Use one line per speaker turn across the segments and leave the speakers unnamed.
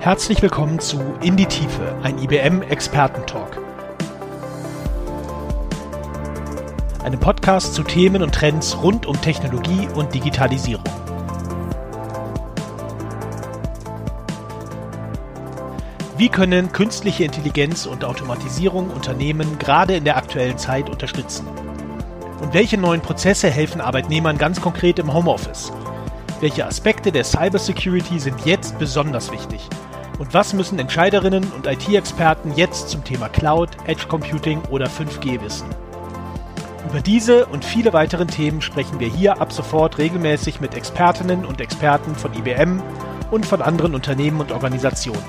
Herzlich willkommen zu In die Tiefe, ein IBM Expertentalk. Einem Podcast zu Themen und Trends rund um Technologie und Digitalisierung. Wie können künstliche Intelligenz und Automatisierung Unternehmen gerade in der aktuellen Zeit unterstützen? Und welche neuen Prozesse helfen Arbeitnehmern ganz konkret im Homeoffice? Welche Aspekte der Cybersecurity sind jetzt besonders wichtig? Und was müssen Entscheiderinnen und IT-Experten jetzt zum Thema Cloud, Edge Computing oder 5G wissen? Über diese und viele weitere Themen sprechen wir hier ab sofort regelmäßig mit Expertinnen und Experten von IBM und von anderen Unternehmen und Organisationen.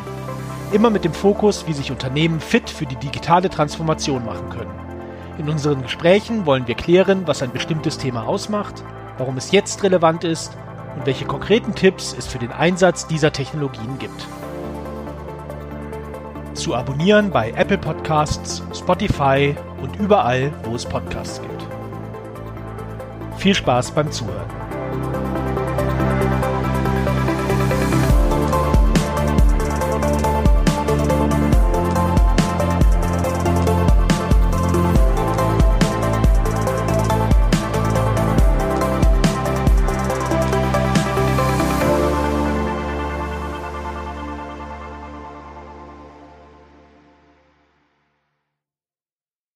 Immer mit dem Fokus, wie sich Unternehmen fit für die digitale Transformation machen können. In unseren Gesprächen wollen wir klären, was ein bestimmtes Thema ausmacht, warum es jetzt relevant ist und welche konkreten Tipps es für den Einsatz dieser Technologien gibt zu abonnieren bei Apple Podcasts, Spotify und überall, wo es Podcasts gibt. Viel Spaß beim Zuhören.